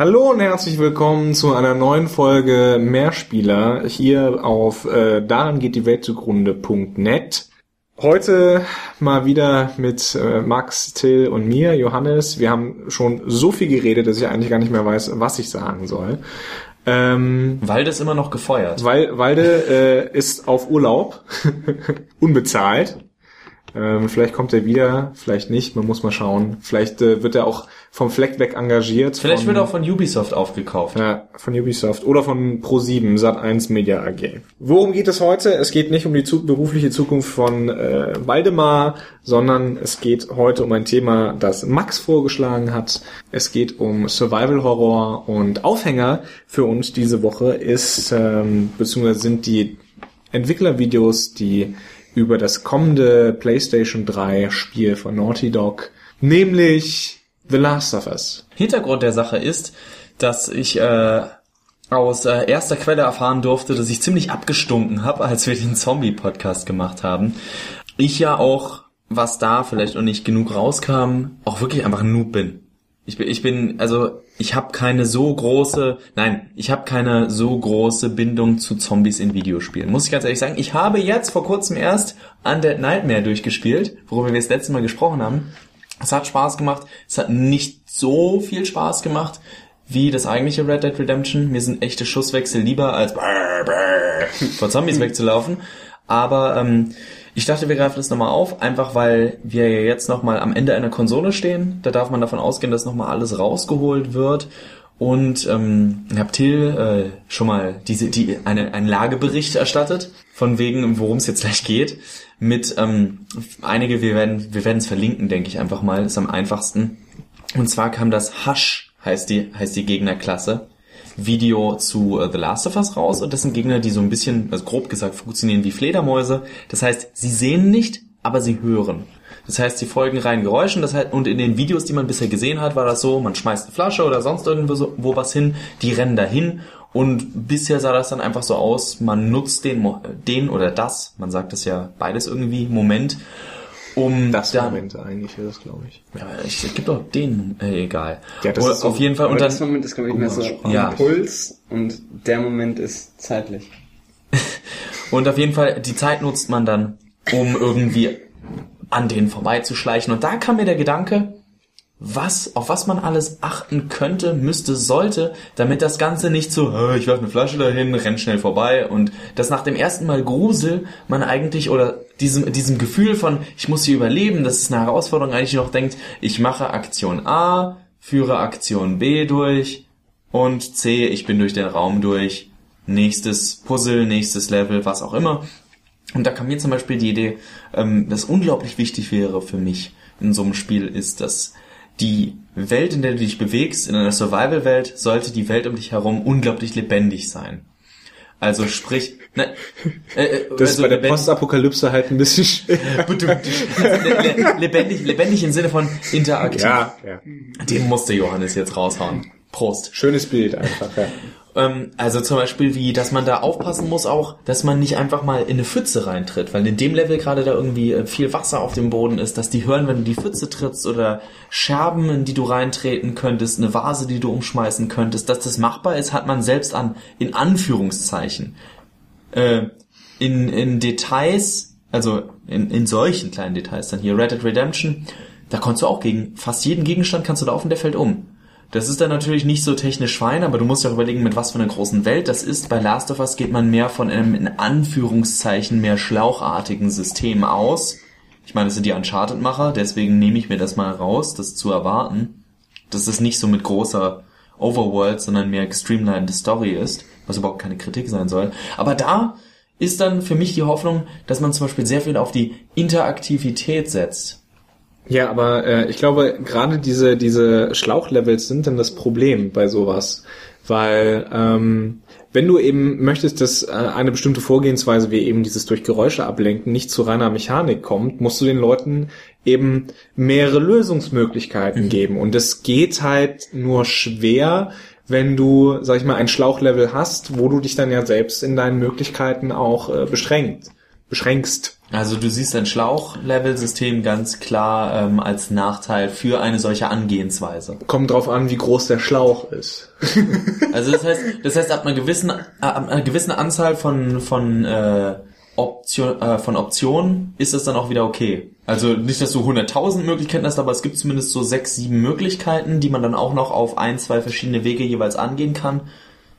Hallo und herzlich willkommen zu einer neuen Folge Mehrspieler hier auf äh, daran geht die Welt zugrunde.net. Heute mal wieder mit äh, Max, Till und mir, Johannes. Wir haben schon so viel geredet, dass ich eigentlich gar nicht mehr weiß, was ich sagen soll. Ähm, Walde ist immer noch gefeuert. Weil, Walde äh, ist auf Urlaub, unbezahlt. Ähm, vielleicht kommt er wieder, vielleicht nicht, man muss mal schauen. Vielleicht äh, wird er auch vom Fleck weg engagiert. Vielleicht von, wird auch von Ubisoft aufgekauft. Ja, von Ubisoft oder von Pro7, Sat1 Media AG. Worum geht es heute? Es geht nicht um die zu berufliche Zukunft von äh, Waldemar, sondern es geht heute um ein Thema, das Max vorgeschlagen hat. Es geht um Survival Horror und Aufhänger für uns diese Woche ist, ähm, beziehungsweise sind die Entwicklervideos, die über das kommende PlayStation 3 Spiel von Naughty Dog, nämlich The Last of Us. Hintergrund der Sache ist, dass ich äh, aus äh, erster Quelle erfahren durfte, dass ich ziemlich abgestunken habe, als wir den Zombie-Podcast gemacht haben. Ich ja auch, was da vielleicht noch nicht genug rauskam, auch wirklich einfach ein Noob bin. Ich bin, ich bin, also ich habe keine so große, nein, ich habe keine so große Bindung zu Zombies in Videospielen. Muss ich ganz ehrlich sagen. Ich habe jetzt vor kurzem erst Undead Nightmare durchgespielt, worüber wir das letzte Mal gesprochen haben. Es hat Spaß gemacht. Es hat nicht so viel Spaß gemacht wie das eigentliche Red Dead Redemption. Mir sind echte Schusswechsel lieber als vor Zombies wegzulaufen. Aber ähm, ich dachte, wir greifen das nochmal auf, einfach weil wir ja jetzt nochmal am Ende einer Konsole stehen. Da darf man davon ausgehen, dass nochmal alles rausgeholt wird. Und ähm, ich habe Till äh, schon mal diese, die, eine, einen Lagebericht erstattet, von wegen, worum es jetzt gleich geht. Mit ähm, einige, wir werden wir werden es verlinken, denke ich einfach mal, ist am einfachsten. Und zwar kam das Hush, heißt die, heißt die Gegnerklasse. Video zu uh, The Last of Us raus und das sind Gegner, die so ein bisschen, also grob gesagt, funktionieren wie Fledermäuse. Das heißt, sie sehen nicht, aber sie hören. Das heißt, sie folgen rein Geräuschen. Das heißt, und in den Videos, die man bisher gesehen hat, war das so, man schmeißt eine Flasche oder sonst irgendwo so, was hin, die rennen dahin. Und bisher sah das dann einfach so aus, man nutzt den, den oder das, man sagt es ja beides irgendwie, Moment, um das dann, Moment eigentlich wäre das, glaube ich. Ja, ich, es gibt auch den, äh, egal. Ja, das ist so, auf jeden Fall. Und dann, das Moment ist, glaube ich, mehr so ja. Puls und der Moment ist zeitlich. und auf jeden Fall, die Zeit nutzt man dann, um irgendwie an denen vorbeizuschleichen. Und da kam mir der Gedanke, was, auf was man alles achten könnte, müsste, sollte, damit das Ganze nicht so, ich werfe eine Flasche dahin, renn schnell vorbei und dass nach dem ersten Mal Grusel man eigentlich oder diesem, diesem Gefühl von, ich muss hier überleben, das ist eine Herausforderung, eigentlich noch denkt, ich mache Aktion A, führe Aktion B durch und C, ich bin durch den Raum durch, nächstes Puzzle, nächstes Level, was auch immer. Und da kam mir zum Beispiel die Idee, ähm, das unglaublich wichtig wäre für mich in so einem Spiel ist, dass die Welt, in der du dich bewegst, in einer Survival-Welt, sollte die Welt um dich herum unglaublich lebendig sein. Also sprich, ne, äh, äh das also ist bei der Postapokalypse halt ein bisschen lebendig, lebendig im Sinne von interaktiv. Ja, ja. Den musste Johannes jetzt raushauen. Prost. Schönes Bild einfach, ja. Ähm, also zum Beispiel wie, dass man da aufpassen muss auch, dass man nicht einfach mal in eine Pfütze reintritt, weil in dem Level gerade da irgendwie äh, viel Wasser auf dem Boden ist, dass die hören, wenn du die Pfütze trittst oder Scherben, in die du reintreten könntest, eine Vase, die du umschmeißen könntest, dass das machbar ist, hat man selbst an, in Anführungszeichen, äh, in, in Details, also in, in solchen kleinen Details dann hier, Red Dead Redemption, da kannst du auch gegen fast jeden Gegenstand kannst du laufen, der fällt um. Das ist dann natürlich nicht so technisch fein, aber du musst ja auch überlegen, mit was für einer großen Welt das ist. Bei Last of Us geht man mehr von einem in Anführungszeichen mehr schlauchartigen System aus. Ich meine, das sind die Uncharted-Macher, deswegen nehme ich mir das mal raus, das zu erwarten. Dass es nicht so mit großer Overworld, sondern mehr gestreamlined Story ist, was überhaupt keine Kritik sein soll. Aber da ist dann für mich die Hoffnung, dass man zum Beispiel sehr viel auf die Interaktivität setzt. Ja, aber äh, ich glaube, gerade diese, diese Schlauchlevels sind dann das Problem bei sowas. Weil ähm, wenn du eben möchtest, dass äh, eine bestimmte Vorgehensweise wie eben dieses durch Geräusche ablenken nicht zu reiner Mechanik kommt, musst du den Leuten eben mehrere Lösungsmöglichkeiten mhm. geben. Und es geht halt nur schwer, wenn du, sag ich mal, ein Schlauchlevel hast, wo du dich dann ja selbst in deinen Möglichkeiten auch äh, beschränkt beschränkst. Also du siehst ein Schlauch-Level-System ganz klar ähm, als Nachteil für eine solche Angehensweise. Kommt drauf an, wie groß der Schlauch ist. also das heißt, das heißt ab einer gewissen, ab einer gewissen Anzahl von von äh, Option, äh, von Optionen ist es dann auch wieder okay. Also nicht, dass du 100.000 Möglichkeiten hast, aber es gibt zumindest so sechs, sieben Möglichkeiten, die man dann auch noch auf ein, zwei verschiedene Wege jeweils angehen kann.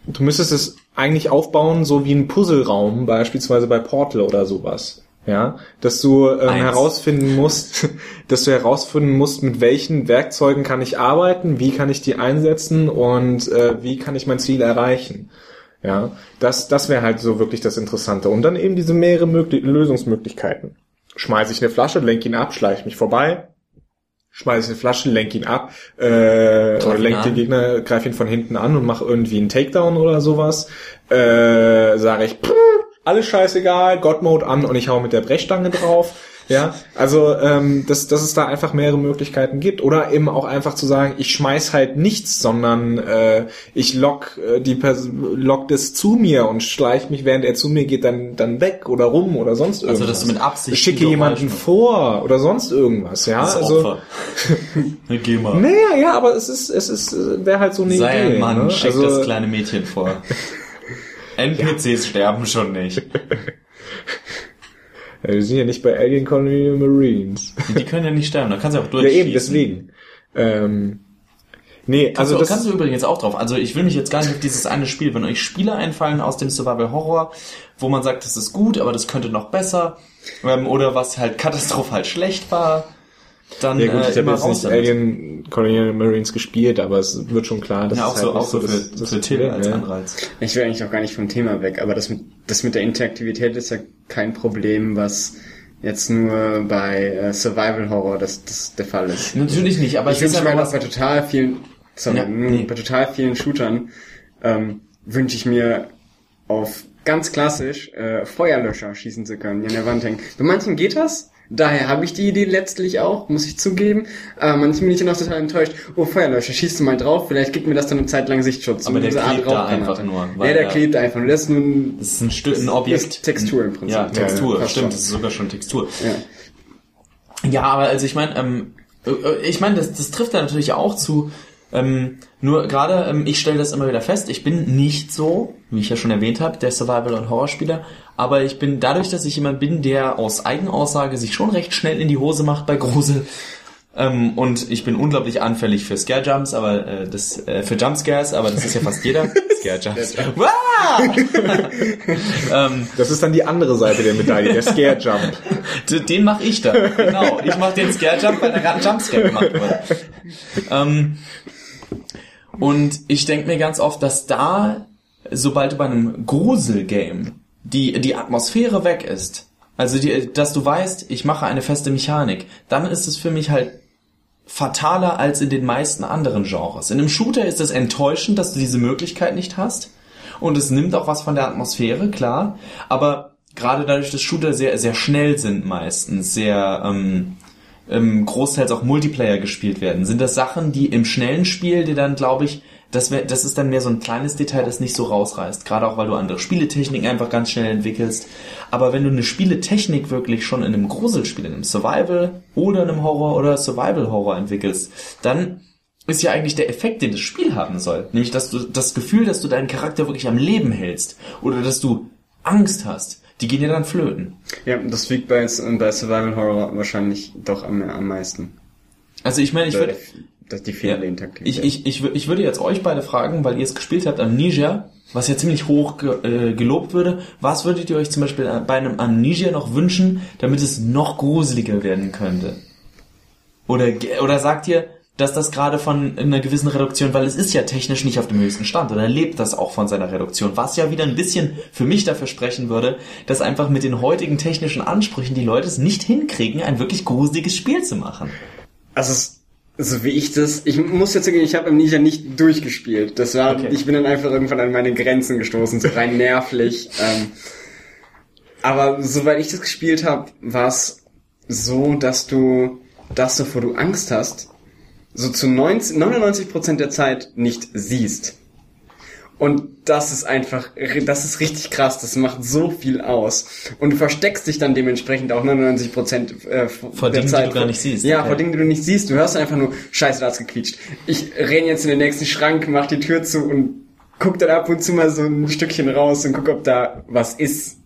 Du müsstest es eigentlich aufbauen, so wie ein Puzzleraum, beispielsweise bei Portal oder sowas. Ja, dass du ähm, herausfinden musst, dass du herausfinden musst, mit welchen Werkzeugen kann ich arbeiten, wie kann ich die einsetzen und äh, wie kann ich mein Ziel erreichen. Ja, das, das wäre halt so wirklich das Interessante. Und dann eben diese mehrere Mögli Lösungsmöglichkeiten. Schmeiße ich eine Flasche, lenk ihn ab, schleiche mich vorbei, schmeiße eine Flasche, lenk ihn ab, äh, oder lenk den Gegner, greif ihn von hinten an und mach irgendwie einen Takedown oder sowas. Äh, sage ich, pff, alles scheißegal, God Mode an und ich hau mit der Brechstange drauf. Ja, also ähm, dass, dass es da einfach mehrere Möglichkeiten gibt. Oder eben auch einfach zu sagen, ich schmeiß halt nichts, sondern äh, ich lock äh, die Pers lock das zu mir und schleich mich, während er zu mir geht, dann, dann weg oder rum oder sonst irgendwas. Also dass du mit Absicht ich schicke jemanden vor oder sonst irgendwas, ja. Das also Opfer. Geh mal. Naja, ja, aber es ist, es ist, wäre halt so eine Sei Idee. Ein Mann, ne? schick also, das kleine Mädchen vor. NPCs ja. sterben schon nicht. Wir sind ja nicht bei Alien Colony Marines. Die können ja nicht sterben, da kannst du auch durchschießen. Ja, eben, deswegen. Ähm, nee, kannst also du, das kannst du übrigens auch drauf. Also ich will mich jetzt gar nicht auf dieses eine Spiel, wenn euch Spiele einfallen aus dem Survival Horror, wo man sagt, das ist gut, aber das könnte noch besser, ähm, oder was halt katastrophal schlecht war, dann ja, gut, äh, ich habe jetzt nicht Alien Colonial Marines gespielt, aber es wird schon klar, dass ja, auch es halt so, auch so, für, das, für Till als ja. Anreiz. Ich will eigentlich auch gar nicht vom Thema weg, aber das mit, das mit der Interaktivität ist ja kein Problem, was jetzt nur bei äh, Survival Horror das, das der Fall ist. Natürlich nicht, aber ich wünsche mir auch bei total vielen, sorry, ja, nee. bei total vielen Shootern ähm, wünsche ich mir auf ganz klassisch äh, Feuerlöscher schießen zu können, die an der Wand hängen. Bei manchen geht das, Daher habe ich die Idee letztlich auch, muss ich zugeben. Aber manchmal bin ich dann auch total enttäuscht. Oh, Feuerlöscher, schießt du mal drauf, vielleicht gibt mir das dann eine Zeit lang Sichtschutz. Aber der klebt da einfach nur. ja, der klebt einfach nur. Das ist nur ein, das ist ein Stück, ein Objekt. Textur im Prinzip. Ja, Textur, ja, stimmt, das ist sogar schon Textur. Ja, ja aber also ich meine, ähm, äh, ich meine, das, das trifft da natürlich auch zu, ähm, nur gerade, ähm, ich stelle das immer wieder fest, ich bin nicht so, wie ich ja schon erwähnt habe, der Survival- und Horrorspieler, aber ich bin dadurch, dass ich jemand bin, der aus Eigenaussage sich schon recht schnell in die Hose macht bei Grusel, ähm, und ich bin unglaublich anfällig für Scare Jumps, aber äh, das äh, für Jumpscares, aber das ist ja fast jeder. Scare Jumps. ähm, das ist dann die andere Seite der Medaille, der Scare Jump. Den mache ich dann, genau. Ich mache den Scare Jump, weil da gerade ein Jumpscare gemacht wird. Und ich denke mir ganz oft, dass da, sobald du bei einem Grusel-Game die, die Atmosphäre weg ist, also die, dass du weißt, ich mache eine feste Mechanik, dann ist es für mich halt fataler als in den meisten anderen Genres. In einem Shooter ist es enttäuschend, dass du diese Möglichkeit nicht hast. Und es nimmt auch was von der Atmosphäre, klar. Aber gerade dadurch, dass Shooter sehr, sehr schnell sind meistens, sehr ähm, ähm, großteils auch Multiplayer gespielt werden, sind das Sachen, die im schnellen Spiel dir dann, glaube ich, das, wär, das ist dann mehr so ein kleines Detail, das nicht so rausreißt. Gerade auch, weil du andere Spieletechniken einfach ganz schnell entwickelst. Aber wenn du eine Spieletechnik wirklich schon in einem Gruselspiel, in einem Survival oder in einem Horror oder Survival-Horror entwickelst, dann ist ja eigentlich der Effekt, den das Spiel haben soll. Nämlich, dass du das Gefühl, dass du deinen Charakter wirklich am Leben hältst. Oder dass du Angst hast die gehen ja dann flöten. Ja, das wiegt bei, bei Survival Horror wahrscheinlich doch am, am meisten. Also ich meine, ich würde... Dass die fehlende ja, Ich, ich, ich, ich würde jetzt euch beide fragen, weil ihr es gespielt habt, Amnesia, was ja ziemlich hoch ge, äh, gelobt würde. Was würdet ihr euch zum Beispiel bei einem Amnesia noch wünschen, damit es noch gruseliger werden könnte? Oder, oder sagt ihr, dass das gerade von einer gewissen Reduktion, weil es ist ja technisch nicht auf dem höchsten Stand oder lebt das auch von seiner Reduktion, was ja wieder ein bisschen für mich dafür sprechen würde, dass einfach mit den heutigen technischen Ansprüchen die Leute es nicht hinkriegen, ein wirklich gruseliges Spiel zu machen. Also so wie ich das, ich muss jetzt sagen, ich habe Amnesia nicht durchgespielt. Das war, okay. ich bin dann einfach irgendwann an meine Grenzen gestoßen, so rein nervlich. Ähm, aber soweit ich das gespielt habe, war es so, dass du das, bevor du Angst hast, so zu 90, 99% der Zeit nicht siehst. Und das ist einfach, das ist richtig krass, das macht so viel aus. Und du versteckst dich dann dementsprechend auch 99 Prozent äh, vor Dingen, Zeit. die du gar nicht siehst. Ja, okay. vor Dingen, die du nicht siehst. Du hörst einfach nur, scheiße, da hat's gequietscht. Ich renn jetzt in den nächsten Schrank, mach die Tür zu und guck dann ab und zu mal so ein Stückchen raus und guck, ob da was ist.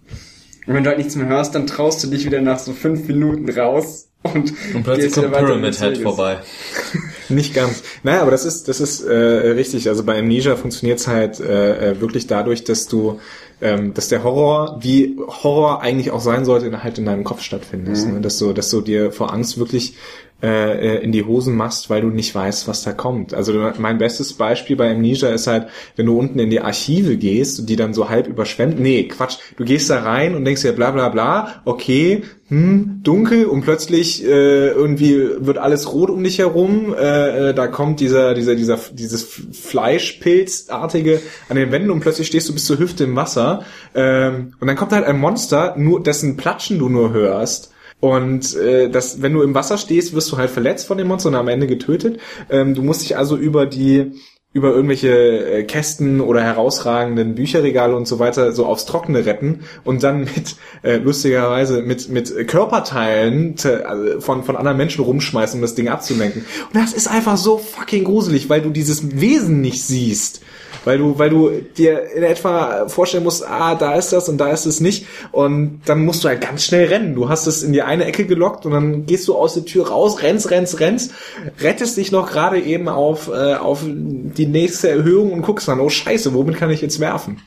Und wenn du halt nichts mehr hörst, dann traust du dich wieder nach so fünf Minuten raus und, und plötzlich kommt Pyramid Head vorbei. Nicht ganz. Naja, aber das ist, das ist äh, richtig. Also bei Amnesia funktioniert's halt äh, äh, wirklich dadurch, dass du, ähm, dass der Horror, wie Horror eigentlich auch sein sollte, in, halt in deinem Kopf stattfindet. Mhm. Ne? Dass du, dass du dir vor Angst wirklich äh, äh, in die Hosen machst, weil du nicht weißt, was da kommt. Also mein bestes Beispiel bei Amnesia ist halt, wenn du unten in die Archive gehst die dann so halb überschwemmt. Nee, Quatsch. Du gehst da rein und denkst dir bla bla bla, okay, hm, dunkel und plötzlich äh, irgendwie wird alles rot um dich herum. Äh, äh, da kommt dieser, dieser, dieser, dieses Fleischpilzartige an den Wänden und plötzlich stehst du bis zur Hüfte im Wasser. Ähm, und dann kommt halt ein Monster, nur dessen Platschen du nur hörst und äh, das, wenn du im Wasser stehst, wirst du halt verletzt von dem Monster und am Ende getötet. Ähm, du musst dich also über die über irgendwelche äh, Kästen oder herausragenden Bücherregale und so weiter so aufs Trockene retten und dann mit äh, lustigerweise mit mit Körperteilen te, also von von anderen Menschen rumschmeißen, um das Ding abzulenken. Und das ist einfach so fucking gruselig, weil du dieses Wesen nicht siehst weil du, weil du dir in etwa vorstellen musst, ah, da ist das und da ist es nicht und dann musst du halt ganz schnell rennen. Du hast es in die eine Ecke gelockt und dann gehst du aus der Tür raus, rennst, rennst, rennst, rettest dich noch gerade eben auf, äh, auf die nächste Erhöhung und guckst dann, oh scheiße, womit kann ich jetzt werfen?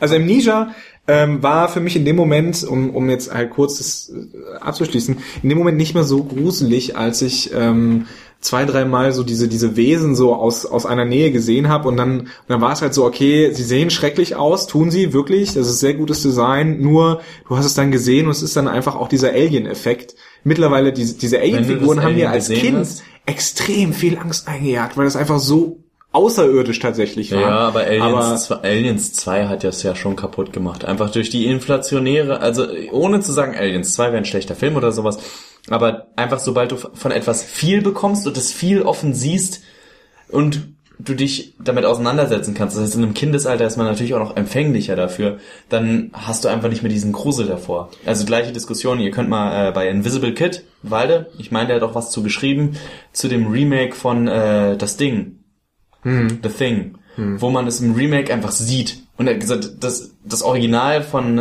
Also Amnesia ähm, war für mich in dem Moment, um, um jetzt halt kurz das äh, abzuschließen, in dem Moment nicht mehr so gruselig, als ich ähm, zwei, dreimal so diese, diese Wesen so aus, aus einer Nähe gesehen habe und dann, und dann war es halt so, okay, sie sehen schrecklich aus, tun sie wirklich, das ist sehr gutes Design, nur du hast es dann gesehen und es ist dann einfach auch dieser Alien-Effekt. Mittlerweile, diese, diese Alien-Figuren haben mir als Kind hast. extrem viel Angst eingejagt, weil das einfach so außerirdisch tatsächlich war. Ja, aber Aliens, aber, Aliens 2 hat das ja schon kaputt gemacht. Einfach durch die inflationäre, also ohne zu sagen, Aliens 2 wäre ein schlechter Film oder sowas, aber einfach sobald du von etwas viel bekommst und es viel offen siehst und du dich damit auseinandersetzen kannst, das heißt in einem Kindesalter ist man natürlich auch noch empfänglicher dafür, dann hast du einfach nicht mehr diesen Grusel davor. Also gleiche Diskussion, ihr könnt mal äh, bei Invisible Kid, Walde, ich meine, der hat auch was zu geschrieben, zu dem Remake von äh, Das Ding, hm. The Thing, hm. wo man es im Remake einfach sieht. Und er hat gesagt, das, das Original von äh,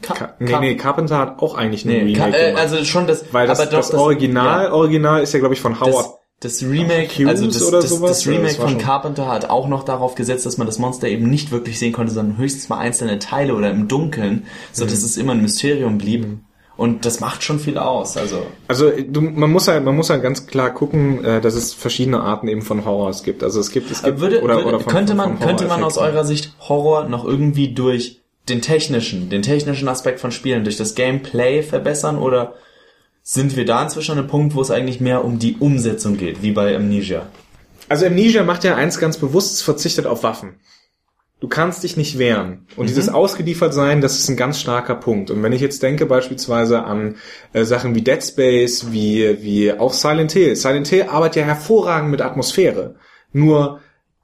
Ka nee, nee, Carpenter hat auch eigentlich eine nee, Remake äh, Also schon das, weil das, aber doch, das Original, ja. Original ist ja glaube ich von Howard. Das, das Remake, also das, das, das, Remake das von Carpenter hat auch noch darauf gesetzt, dass man das Monster eben nicht wirklich sehen konnte, sondern höchstens mal einzelne Teile oder im Dunkeln, so dass mhm. es immer ein Mysterium blieb. Mhm. Und das macht schon viel aus. Also, also du, man muss halt, man muss halt ganz klar gucken, äh, dass es verschiedene Arten eben von Horror es gibt. Also es gibt, es gibt würde, oder, würde, oder von, könnte man könnte man aus eurer Sicht Horror noch irgendwie durch den technischen, den technischen Aspekt von Spielen, durch das Gameplay verbessern oder sind wir da inzwischen an einem Punkt, wo es eigentlich mehr um die Umsetzung geht, wie bei Amnesia? Also Amnesia macht ja eins ganz bewusst, es verzichtet auf Waffen. Du kannst dich nicht wehren. Und mhm. dieses ausgeliefert sein, das ist ein ganz starker Punkt. Und wenn ich jetzt denke beispielsweise an äh, Sachen wie Dead Space, wie, wie auch Silent Hill. Silent Hill arbeitet ja hervorragend mit Atmosphäre. Nur,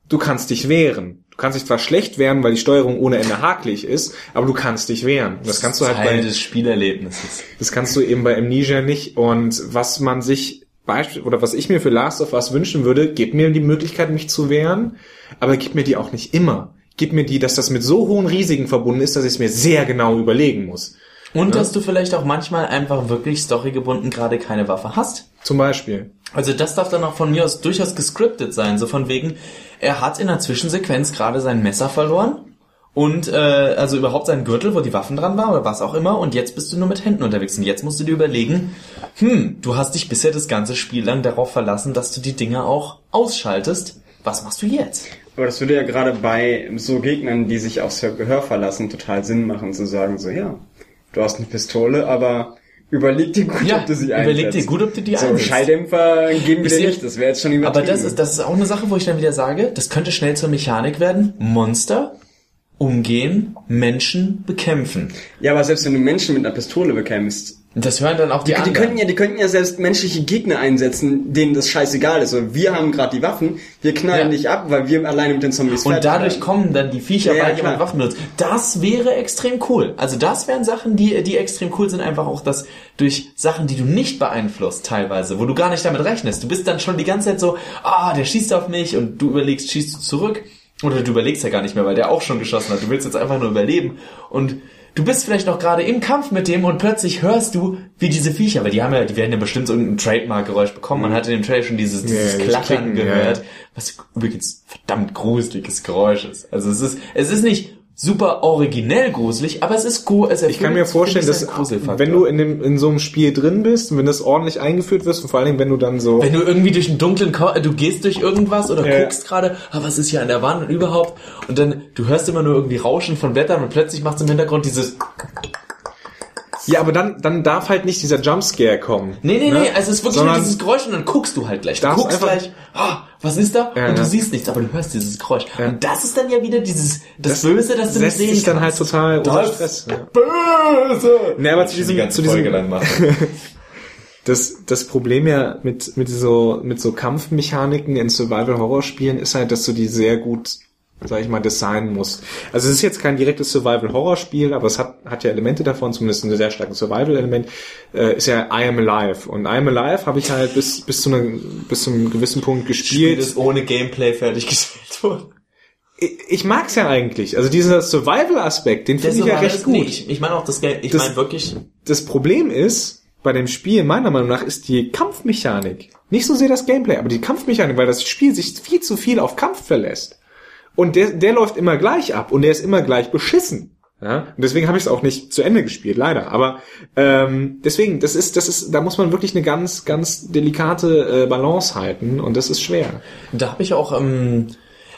du kannst dich wehren. Du kannst dich zwar schlecht wehren, weil die Steuerung ohne Ende hakelig ist, aber du kannst dich wehren. Das, das kannst du halt Teil bei, des Spielerlebnisses. Das kannst du eben bei Amnesia nicht. Und was man sich Beispiel, oder was ich mir für Last of Us wünschen würde, gib mir die Möglichkeit, mich zu wehren, aber gib mir die auch nicht immer gib mir die, dass das mit so hohen Risiken verbunden ist, dass ich es mir sehr genau überlegen muss. Und ja? dass du vielleicht auch manchmal einfach wirklich storygebunden gerade keine Waffe hast. Zum Beispiel. Also das darf dann auch von mir aus durchaus gescriptet sein, so von wegen, er hat in der Zwischensequenz gerade sein Messer verloren und äh, also überhaupt seinen Gürtel, wo die Waffen dran waren oder was auch immer und jetzt bist du nur mit Händen unterwegs und jetzt musst du dir überlegen, hm, du hast dich bisher das ganze Spiel lang darauf verlassen, dass du die Dinge auch ausschaltest. Was machst du jetzt? Aber das würde ja gerade bei so Gegnern, die sich aufs Gehör verlassen, total Sinn machen, zu sagen, so, ja, du hast eine Pistole, aber überleg dir gut, ja, ob du sie einsetzt. Überleg dir gut, ob du die so, einsetzt. So, Schalldämpfer geben wir dir nicht, das wäre jetzt schon übertrieben. Aber das ist, das ist auch eine Sache, wo ich dann wieder sage, das könnte schnell zur Mechanik werden. Monster umgehen, Menschen bekämpfen. Ja, aber selbst wenn du Menschen mit einer Pistole bekämpfst, Das hören dann auch die, die, die anderen. könnten ja, die könnten ja selbst menschliche Gegner einsetzen, denen das scheißegal ist. Und wir haben gerade die Waffen, wir knallen Ja. dich ab, weil wir alleine mit den Zombies Und dadurch werden. kommen dann die Viecher, Ja, ja, weil jemand klar. Waffen benutzt. Das wäre extrem cool. Also das wären Sachen, die, die extrem cool sind, einfach auch das durch Sachen, die du nicht beeinflusst teilweise, wo du gar nicht damit rechnest. Du bist dann schon die ganze Zeit so, ah, der schießt auf mich und du überlegst, schießt du zurück? Oder du überlegst ja gar nicht mehr, weil der auch schon geschossen hat. Du willst jetzt einfach nur überleben. Und du bist vielleicht noch gerade im Kampf mit dem und plötzlich hörst du, wie diese Viecher, weil die haben ja, die werden ja bestimmt so irgendein Trademark-Geräusch bekommen. Man hat in dem Trailer schon dieses, dieses dieses Klackern Klicken, gehört ja. was übrigens verdammt gruseliges Geräusch ist. Also es ist, es ist nicht super originell gruselig, aber es ist gut. Ich kann mir vorstellen, dass wenn du in, dem, in so einem Spiel drin bist und wenn das ordentlich eingeführt wirst und vor allen Dingen, wenn du dann so... wenn du irgendwie durch einen dunklen, Ko du gehst durch irgendwas oder Ja. guckst gerade, ah, was ist hier an der Wand und überhaupt und dann du hörst immer nur irgendwie Rauschen von Blättern und plötzlich machst du im Hintergrund dieses Ja, aber dann, dann darf halt nicht dieser Jumpscare kommen. Nee, nee, ne? nee, also es ist wirklich Sondern nur dieses Geräusch und dann guckst du halt gleich. Du guckst gleich, ah, was ist da? Ja, und du ja. siehst nichts, aber du hörst dieses Geräusch. Und das ist dann ja wieder dieses, das, Das Böse, das du nicht sehen dich dann halt kannst. total unter Das Stress. Ja. Böse! Nee, aber zu diesem- die zu diesem-. Das, das Problem ja mit, mit so, mit so Kampfmechaniken in Survival-Horror-Spielen ist halt, dass du die sehr gut, sag ich mal, designen musst. Also es ist jetzt kein direktes Survival-Horror-Spiel, aber es hat, hat ja Elemente davon, zumindest ein sehr starkes Survival-Element, äh, ist ja I Am Alive. Und I Am Alive habe ich halt bis, bis zu einem, bis zu einem gewissen Punkt Spiel gespielt. ist ohne Gameplay fertiggestellt worden. Ich, ich mag's ja eigentlich. Also dieser Survival-Aspekt, den finde ich ja recht gut. Ich, ich meine auch das Game, ich Das- meine wirklich, das Problem ist, bei dem Spiel, meiner Meinung nach, ist die Kampfmechanik. Nicht so sehr das Gameplay, aber die Kampfmechanik, weil das Spiel sich viel zu viel auf Kampf verlässt. Und der, der läuft immer gleich ab und der ist immer gleich beschissen. Ja? Und deswegen habe ich es auch nicht zu Ende gespielt, leider. Aber ähm, deswegen, das ist, das ist, da muss man wirklich eine ganz, ganz delikate äh, Balance halten und das ist schwer. da habe ich auch, ähm,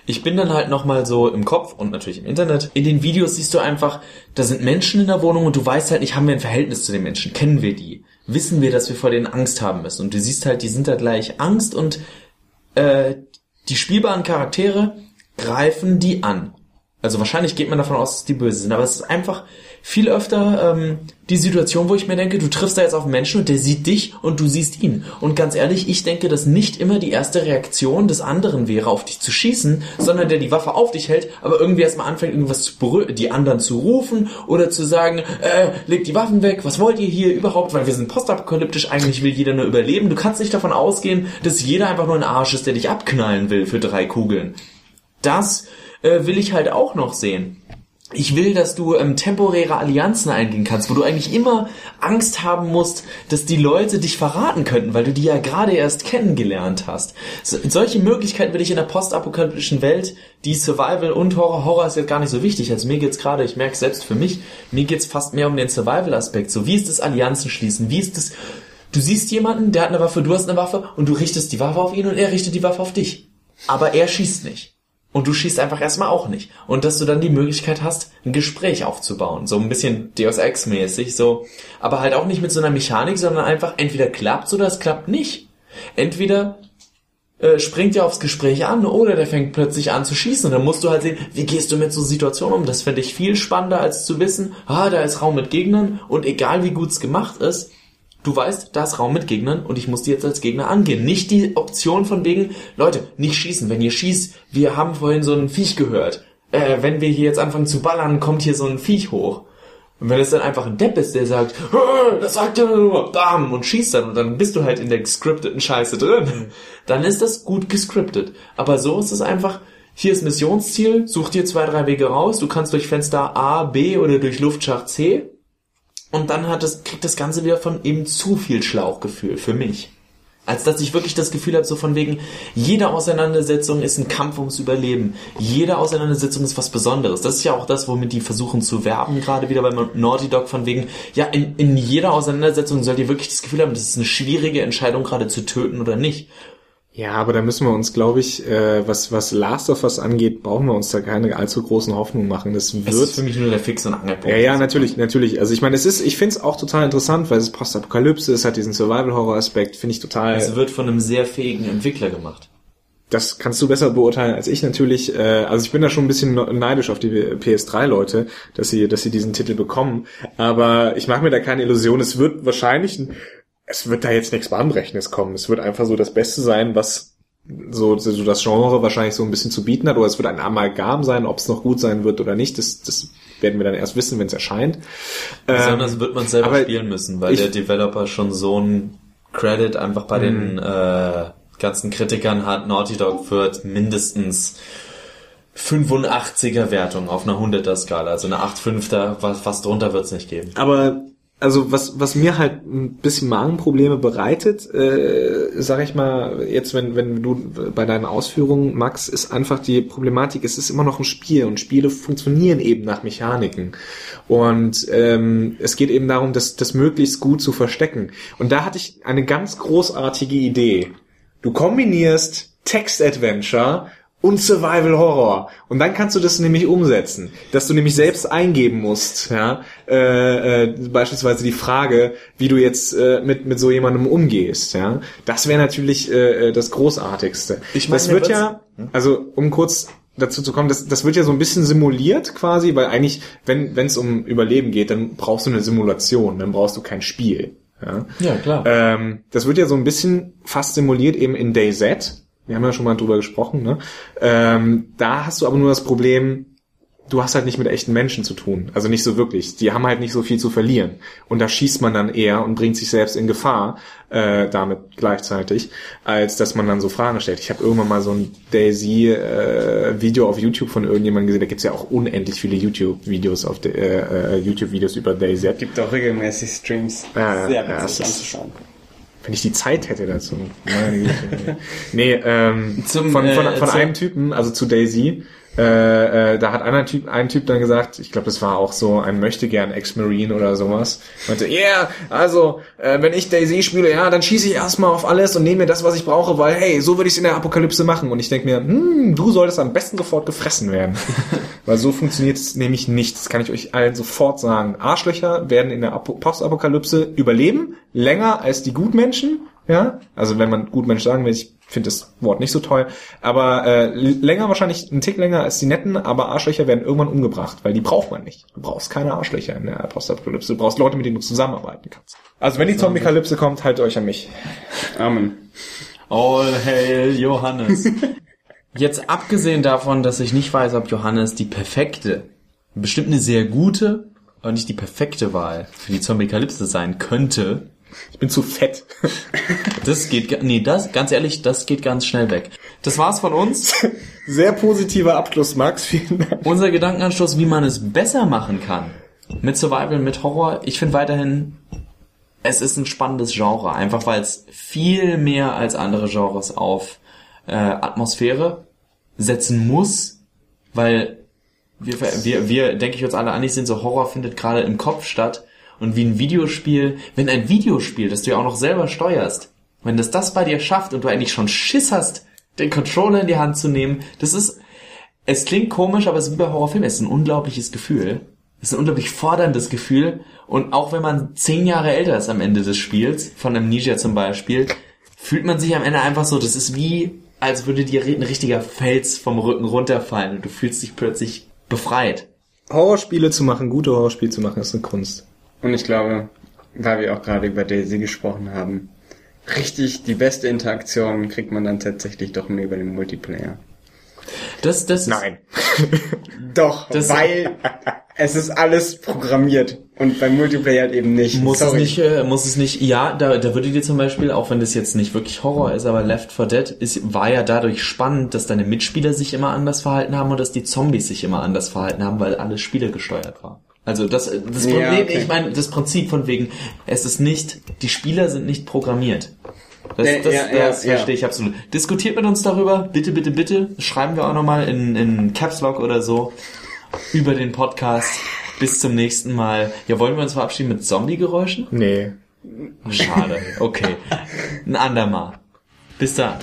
ich bin dann halt nochmal so im Kopf und natürlich im Internet. In den Videos siehst du einfach, da sind Menschen in der Wohnung und du weißt halt nicht, haben wir ein Verhältnis zu den Menschen? Kennen wir die? Wissen wir, dass wir vor denen Angst haben müssen? Und du siehst halt, die sind da gleich Angst und äh, die spielbaren Charaktere greifen die an. Also wahrscheinlich geht man davon aus, dass die böse sind, aber es ist einfach viel öfter ähm, die Situation, wo ich mir denke, du triffst da jetzt auf einen Menschen und der sieht dich und du siehst ihn. Und ganz ehrlich, ich denke, dass nicht immer die erste Reaktion des anderen wäre, auf dich zu schießen, sondern der die Waffe auf dich hält, aber irgendwie erstmal anfängt, irgendwas zu berü die anderen zu rufen oder zu sagen, äh, legt die Waffen weg, was wollt ihr hier überhaupt, weil wir sind postapokalyptisch, eigentlich will jeder nur überleben. Du kannst nicht davon ausgehen, dass jeder einfach nur ein Arsch ist, der dich abknallen will für drei Kugeln. Das äh, will ich halt auch noch sehen. Ich will, dass du ähm, temporäre Allianzen eingehen kannst, wo du eigentlich immer Angst haben musst, dass die Leute dich verraten könnten, weil du die ja gerade erst kennengelernt hast. So, solche Möglichkeiten will ich in der postapokalyptischen Welt, die Survival und Horror, Horror ist jetzt gar nicht so wichtig. Also mir geht's gerade, ich merke selbst für mich, mir geht's fast mehr um den Survival-Aspekt. So, wie ist das Allianzen schließen? Wie ist das, du siehst jemanden, der hat eine Waffe, du hast eine Waffe und du richtest die Waffe auf ihn und er richtet die Waffe auf dich. Aber er schießt nicht. Und du schießt einfach erstmal auch nicht. Und dass du dann die Möglichkeit hast, ein Gespräch aufzubauen. So ein bisschen Deus Ex-mäßig, so. Aber halt auch nicht mit so einer Mechanik, sondern einfach entweder klappt's oder es klappt nicht. Entweder äh, springt er aufs Gespräch an oder der fängt plötzlich an zu schießen. Und dann musst du halt sehen, wie gehst du mit so Situationen um. Das fände ich viel spannender, als zu wissen, ah, da ist Raum mit Gegnern und egal wie gut's gemacht ist, Du weißt, da ist Raum mit Gegnern und ich muss die jetzt als Gegner angehen. Nicht die Option von wegen, Leute, nicht schießen. Wenn ihr schießt, wir haben vorhin so ein Viech gehört. Äh, wenn wir hier jetzt anfangen zu ballern, kommt hier so ein Viech hoch. Und wenn es dann einfach ein Depp ist, der sagt, "Ah, das sagt er nur, bam, und schießt dann und dann bist du halt in der gescripteten Scheiße drin, dann ist das gut gescriptet. Aber so ist es einfach, hier ist Missionsziel, such dir zwei, drei Wege raus, du kannst durch Fenster A, B oder durch Luftschacht C und dann hat es, kriegt das Ganze wieder von eben zu viel Schlauchgefühl für mich. Als dass ich wirklich das Gefühl habe, so von wegen, jede Auseinandersetzung ist ein Kampf ums Überleben. Jede Auseinandersetzung ist was Besonderes. Das ist ja auch das, womit die versuchen zu werben, gerade wieder beim Naughty Dog, von wegen, ja, in, in jeder Auseinandersetzung sollt ihr wirklich das Gefühl haben, das ist eine schwierige Entscheidung, gerade zu töten oder nicht. Ja, aber da müssen wir uns, glaube ich, äh, was, was Last of Us angeht, brauchen wir uns da keine allzu großen Hoffnungen machen. Das Es wird ist für mich nur der Fix und Angelpunkt. Ja, ja, natürlich, natürlich. Also ich meine, es ist, ich finde es auch total interessant, weil es ist Postapokalypse, es hat diesen Survival-Horror-Aspekt, finde ich total. Es wird von einem sehr fähigen Entwickler gemacht. das kannst du besser beurteilen als ich natürlich. Äh, also ich bin da schon ein bisschen neidisch auf die PS3-Leute, dass sie, dass sie diesen Titel bekommen. Aber ich mache mir da keine Illusion. Es wird wahrscheinlich, es wird da jetzt nichts Bahnbrechendes kommen. Es wird einfach so das Beste sein, was so, so das Genre wahrscheinlich so ein bisschen zu bieten hat. Oder es wird ein Amalgam sein, ob es noch gut sein wird oder nicht. Das, das werden wir dann erst wissen, wenn es erscheint. Besonders ähm, wird man selber spielen müssen, weil der Developer schon so ein Credit einfach bei den mhm. äh, ganzen Kritikern hat. Naughty Dog wird mindestens 85er Wertung auf einer 100er Skala, also eine 8,5er, was, was drunter wird's nicht geben. Aber also was, was mir halt ein bisschen Magenprobleme bereitet, äh, sag ich mal, jetzt wenn, wenn du bei deinen Ausführungen, Max, ist einfach die Problematik, es ist immer noch ein Spiel und Spiele funktionieren eben nach Mechaniken. Und ähm, es geht eben darum, das, das möglichst gut zu verstecken. Und da hatte ich eine ganz großartige Idee. Du kombinierst Text-Adventure und Survival Horror. Und dann kannst du das nämlich umsetzen, dass du nämlich selbst eingeben musst, ja, äh, äh, beispielsweise die Frage, wie du jetzt äh, mit mit so jemandem umgehst, ja. Das wäre natürlich äh, äh, das Großartigste. Ich meine, das wird ja, also um kurz dazu zu kommen, das, das wird ja so ein bisschen simuliert quasi, weil eigentlich, wenn wenn es um Überleben geht, dann brauchst du eine Simulation, dann brauchst du kein Spiel. Ja, ja klar. Ähm, das wird ja so ein bisschen fast simuliert eben in DayZ, wir haben ja schon mal drüber gesprochen, ne? Ähm, da hast du aber nur das Problem, du hast halt nicht mit echten Menschen zu tun. Also nicht so wirklich. Die haben halt nicht so viel zu verlieren. Und da schießt man dann eher und bringt sich selbst in Gefahr, äh, damit gleichzeitig, als dass man dann so Fragen stellt. Ich habe irgendwann mal so ein Daisy-Video äh, auf YouTube von irgendjemandem gesehen. Da gibt's ja auch unendlich viele YouTube-Videos auf äh, äh, YouTube-Videos über Daisy. Es gibt auch regelmäßig Streams. Ja, Sehr witzig ja, anzuschauen wenn ich die Zeit hätte dazu. nee, ähm, Zum, von, von, von, von äh, einem Typen, also zu Daisy, äh, äh, da hat einer Typ, ein Typ dann gesagt, ich glaube, das war auch so ein möchte gern Ex-Marine oder sowas, meinte, yeah, also, äh, wenn ich Daisy spiele, ja, dann schieße ich erstmal auf alles und nehme mir das, was ich brauche, weil, hey, so würde ich es in der Apokalypse machen. Und ich denke mir, hm, du solltest am besten sofort gefressen werden. weil so funktioniert es nämlich nicht. Das kann ich euch allen sofort sagen. Arschlöcher werden in der Postapokalypse überleben, länger als die Gutmenschen ja, also wenn man gut Mensch sagen will, ich finde das Wort nicht so toll, aber äh, länger wahrscheinlich, ein Tick länger als die netten, aber Arschlöcher werden irgendwann umgebracht, weil die braucht man nicht. Du brauchst keine Arschlöcher in der Postapokalypse, du brauchst Leute, mit denen du zusammenarbeiten kannst. Also wenn die Zombie-Kalypse kommt, haltet euch an mich. Amen. All hail Johannes. Jetzt abgesehen davon, dass ich nicht weiß, ob Johannes die perfekte, bestimmt eine sehr gute, aber nicht die perfekte Wahl für die Zombie-Kalypse sein könnte, ich bin zu fett. Das geht, nee, das, ganz ehrlich, das geht ganz schnell weg. Das war's von uns. Sehr positiver Abschluss, Max. Vielen Dank. Unser Gedankenanschluss, wie man es besser machen kann. Mit Survival, mit Horror. Ich finde weiterhin, es ist ein spannendes Genre. Einfach weil es viel mehr als andere Genres auf äh, Atmosphäre setzen muss. Weil wir, wir, wir, denke ich uns alle einig sind, so Horror findet gerade im Kopf statt und wie ein Videospiel, wenn ein Videospiel, das du ja auch noch selber steuerst, wenn das das bei dir schafft und du eigentlich schon Schiss hast, den Controller in die Hand zu nehmen, das ist, es klingt komisch, aber es ist wie bei Horrorfilmen, es ist ein unglaubliches Gefühl. Es ist ein unglaublich forderndes Gefühl. Und auch wenn man zehn Jahre älter ist am Ende des Spiels, von Amnesia zum Beispiel, fühlt man sich am Ende einfach so, das ist wie, als würde dir ein richtiger Fels vom Rücken runterfallen und du fühlst dich plötzlich befreit. Horrorspiele zu machen, gute Horrorspiele zu machen, ist eine Kunst. Und ich glaube, weil wir auch gerade über Daisy gesprochen haben, richtig die beste Interaktion kriegt man dann tatsächlich doch nur über den Multiplayer. Das, das Nein. doch, das weil es ist alles programmiert und beim Multiplayer halt eben nicht. Muss Sorry. es nicht, äh, muss es nicht, ja, da, da würde dir zum Beispiel, auch wenn das jetzt nicht wirklich Horror ist, aber Left 4 Dead ist, war ja dadurch spannend, dass deine Mitspieler sich immer anders verhalten haben und dass die Zombies sich immer anders verhalten haben, weil alle Spiele gesteuert waren. Also das, das Problem, ja, okay. ich meine, das Prinzip von wegen, es ist nicht, die Spieler sind nicht programmiert. Das, das, ja, das ja, verstehe ich absolut. Diskutiert mit uns darüber, bitte, bitte, bitte. Schreiben wir auch nochmal in, in Caps Lock oder so über den Podcast. Bis zum nächsten Mal. Ja, wollen wir uns verabschieden mit Zombie-Geräuschen? Nee. Schade. Okay. Ein andermal. Bis dann.